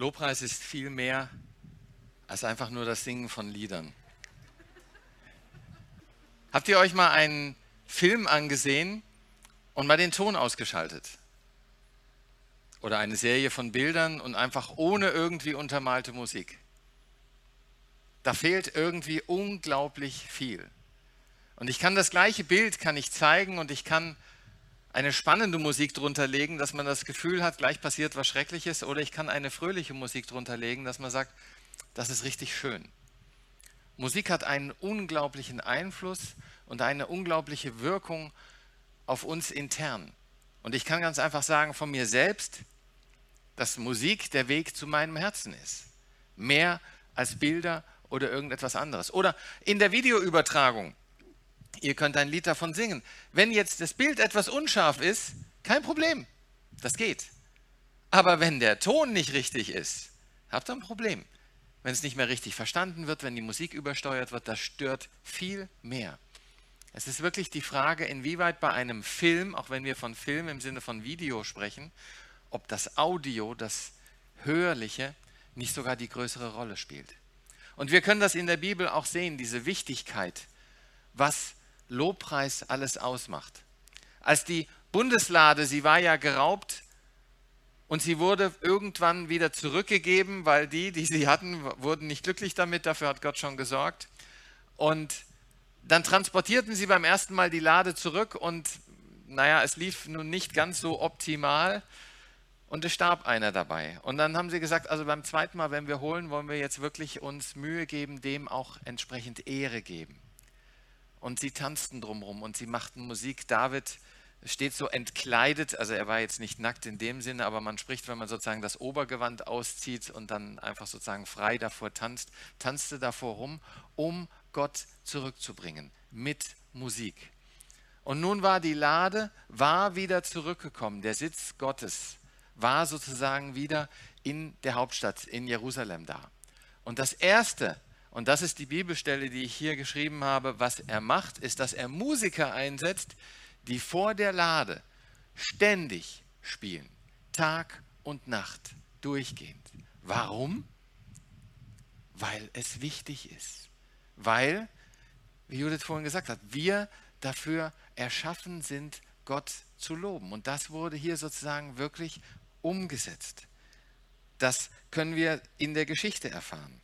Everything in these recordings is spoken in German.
Lobpreis ist viel mehr als einfach nur das Singen von Liedern. Habt ihr euch mal einen Film angesehen und mal den Ton ausgeschaltet? Oder eine Serie von Bildern und einfach ohne irgendwie untermalte Musik? Da fehlt irgendwie unglaublich viel. Und ich kann das gleiche Bild kann ich zeigen und ich kann eine spannende Musik drunter legen, dass man das Gefühl hat, gleich passiert was Schreckliches, oder ich kann eine fröhliche Musik drunter legen, dass man sagt, das ist richtig schön. Musik hat einen unglaublichen Einfluss und eine unglaubliche Wirkung auf uns intern. Und ich kann ganz einfach sagen von mir selbst, dass Musik der Weg zu meinem Herzen ist. Mehr als Bilder oder irgendetwas anderes. Oder in der Videoübertragung Ihr könnt ein Lied davon singen. Wenn jetzt das Bild etwas unscharf ist, kein Problem. Das geht. Aber wenn der Ton nicht richtig ist, habt ihr ein Problem. Wenn es nicht mehr richtig verstanden wird, wenn die Musik übersteuert wird, das stört viel mehr. Es ist wirklich die Frage, inwieweit bei einem Film, auch wenn wir von Film im Sinne von Video sprechen, ob das Audio, das Hörliche, nicht sogar die größere Rolle spielt. Und wir können das in der Bibel auch sehen, diese Wichtigkeit, was Lobpreis alles ausmacht. Als die Bundeslade, sie war ja geraubt und sie wurde irgendwann wieder zurückgegeben, weil die, die sie hatten, wurden nicht glücklich damit, dafür hat Gott schon gesorgt. Und dann transportierten sie beim ersten Mal die Lade zurück und naja, es lief nun nicht ganz so optimal und es starb einer dabei. Und dann haben sie gesagt, also beim zweiten Mal, wenn wir holen, wollen wir jetzt wirklich uns Mühe geben, dem auch entsprechend Ehre geben und sie tanzten drumherum und sie machten Musik. David steht so entkleidet, also er war jetzt nicht nackt in dem Sinne, aber man spricht, wenn man sozusagen das Obergewand auszieht und dann einfach sozusagen frei davor tanzt, tanzte davor rum, um Gott zurückzubringen mit Musik. Und nun war die Lade, war wieder zurückgekommen, der Sitz Gottes war sozusagen wieder in der Hauptstadt, in Jerusalem da. Und das Erste, und das ist die Bibelstelle, die ich hier geschrieben habe. Was er macht, ist, dass er Musiker einsetzt, die vor der Lade ständig spielen. Tag und Nacht, durchgehend. Warum? Weil es wichtig ist. Weil, wie Judith vorhin gesagt hat, wir dafür erschaffen sind, Gott zu loben. Und das wurde hier sozusagen wirklich umgesetzt. Das können wir in der Geschichte erfahren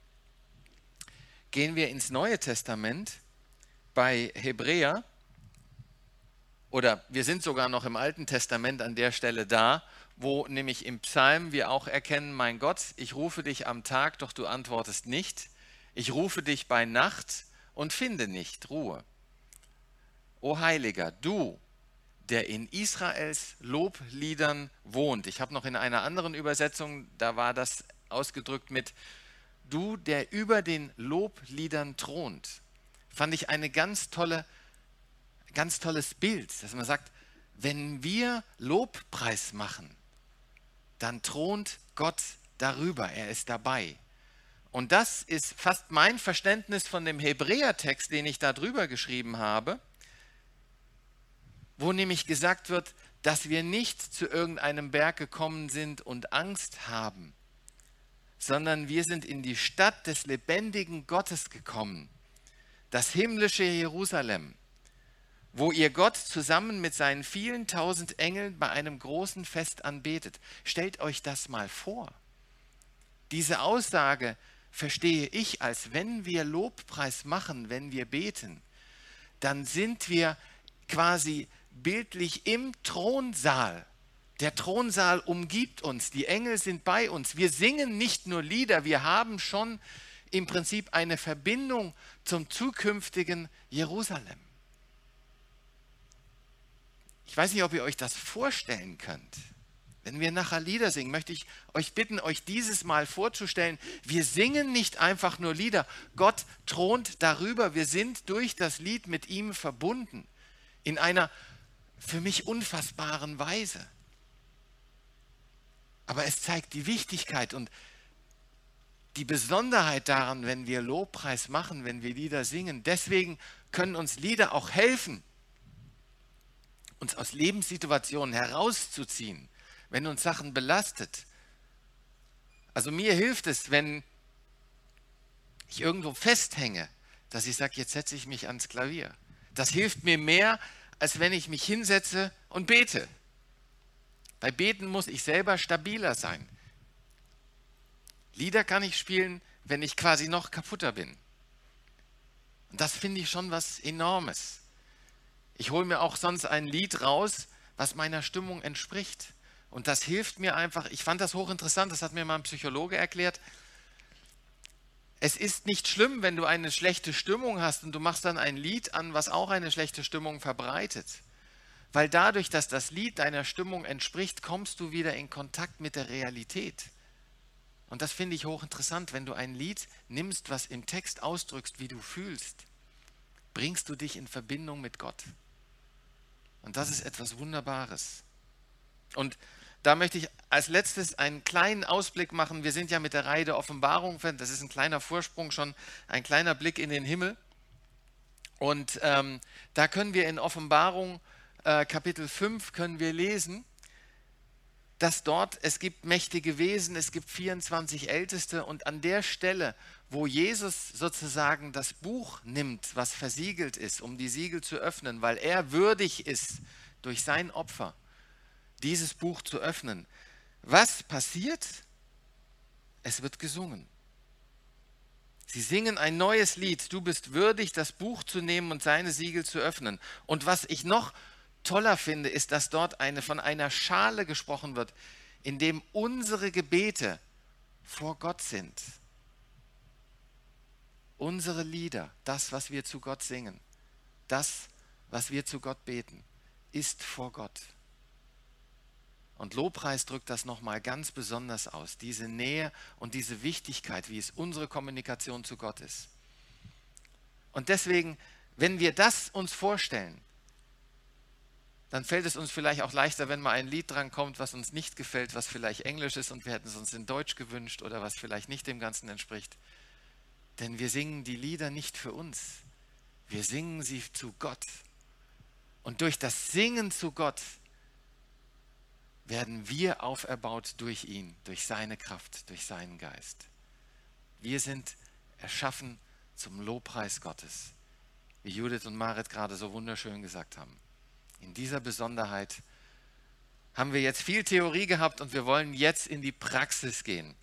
gehen wir ins Neue Testament bei Hebräer, oder wir sind sogar noch im Alten Testament an der Stelle da, wo nämlich im Psalm wir auch erkennen, mein Gott, ich rufe dich am Tag, doch du antwortest nicht. Ich rufe dich bei Nacht und finde nicht Ruhe. O Heiliger, du, der in Israels Lobliedern wohnt. Ich habe noch in einer anderen Übersetzung, da war das ausgedrückt mit du, der über den Lobliedern thront, fand ich eine ganz tolle, ganz tolles Bild, dass man sagt, wenn wir Lobpreis machen, dann thront Gott darüber, er ist dabei. Und das ist fast mein Verständnis von dem Hebräertext, den ich da drüber geschrieben habe, wo nämlich gesagt wird, dass wir nicht zu irgendeinem Berg gekommen sind und Angst haben, sondern wir sind in die Stadt des lebendigen Gottes gekommen, das himmlische Jerusalem, wo ihr Gott zusammen mit seinen vielen tausend Engeln bei einem großen Fest anbetet. Stellt euch das mal vor. Diese Aussage verstehe ich, als wenn wir Lobpreis machen, wenn wir beten, dann sind wir quasi bildlich im Thronsaal der Thronsaal umgibt uns, die Engel sind bei uns. Wir singen nicht nur Lieder, wir haben schon im Prinzip eine Verbindung zum zukünftigen Jerusalem. Ich weiß nicht, ob ihr euch das vorstellen könnt. Wenn wir nachher Lieder singen, möchte ich euch bitten, euch dieses Mal vorzustellen. Wir singen nicht einfach nur Lieder. Gott thront darüber. Wir sind durch das Lied mit ihm verbunden. In einer für mich unfassbaren Weise. Aber es zeigt die Wichtigkeit und die Besonderheit daran, wenn wir Lobpreis machen, wenn wir Lieder singen. Deswegen können uns Lieder auch helfen, uns aus Lebenssituationen herauszuziehen, wenn uns Sachen belastet. Also mir hilft es, wenn ich irgendwo festhänge, dass ich sage, jetzt setze ich mich ans Klavier. Das hilft mir mehr, als wenn ich mich hinsetze und bete. Bei Beten muss ich selber stabiler sein. Lieder kann ich spielen, wenn ich quasi noch kaputter bin. Und das finde ich schon was Enormes. Ich hole mir auch sonst ein Lied raus, was meiner Stimmung entspricht. Und das hilft mir einfach. Ich fand das hochinteressant, das hat mir mal ein Psychologe erklärt. Es ist nicht schlimm, wenn du eine schlechte Stimmung hast und du machst dann ein Lied an, was auch eine schlechte Stimmung verbreitet. Weil dadurch, dass das Lied deiner Stimmung entspricht, kommst du wieder in Kontakt mit der Realität. Und das finde ich hochinteressant. Wenn du ein Lied nimmst, was im Text ausdrückst, wie du fühlst, bringst du dich in Verbindung mit Gott. Und das ist etwas Wunderbares. Und da möchte ich als letztes einen kleinen Ausblick machen. Wir sind ja mit der Reihe der Offenbarung, das ist ein kleiner Vorsprung schon, ein kleiner Blick in den Himmel. Und ähm, da können wir in Offenbarung äh, Kapitel 5 können wir lesen, dass dort, es gibt mächtige Wesen, es gibt 24 Älteste und an der Stelle, wo Jesus sozusagen das Buch nimmt, was versiegelt ist, um die Siegel zu öffnen, weil er würdig ist durch sein Opfer, dieses Buch zu öffnen. Was passiert? Es wird gesungen. Sie singen ein neues Lied. Du bist würdig, das Buch zu nehmen und seine Siegel zu öffnen. Und was ich noch toller finde, ist, dass dort eine, von einer Schale gesprochen wird, in dem unsere Gebete vor Gott sind. Unsere Lieder, das, was wir zu Gott singen, das, was wir zu Gott beten, ist vor Gott. Und Lobpreis drückt das nochmal ganz besonders aus, diese Nähe und diese Wichtigkeit, wie es unsere Kommunikation zu Gott ist. Und deswegen, wenn wir das uns vorstellen, dann fällt es uns vielleicht auch leichter, wenn mal ein Lied dran kommt, was uns nicht gefällt, was vielleicht Englisch ist und wir hätten es uns in Deutsch gewünscht oder was vielleicht nicht dem Ganzen entspricht. Denn wir singen die Lieder nicht für uns, wir singen sie zu Gott. Und durch das Singen zu Gott werden wir auferbaut durch ihn, durch seine Kraft, durch seinen Geist. Wir sind erschaffen zum Lobpreis Gottes, wie Judith und Marit gerade so wunderschön gesagt haben. In dieser Besonderheit haben wir jetzt viel Theorie gehabt und wir wollen jetzt in die Praxis gehen.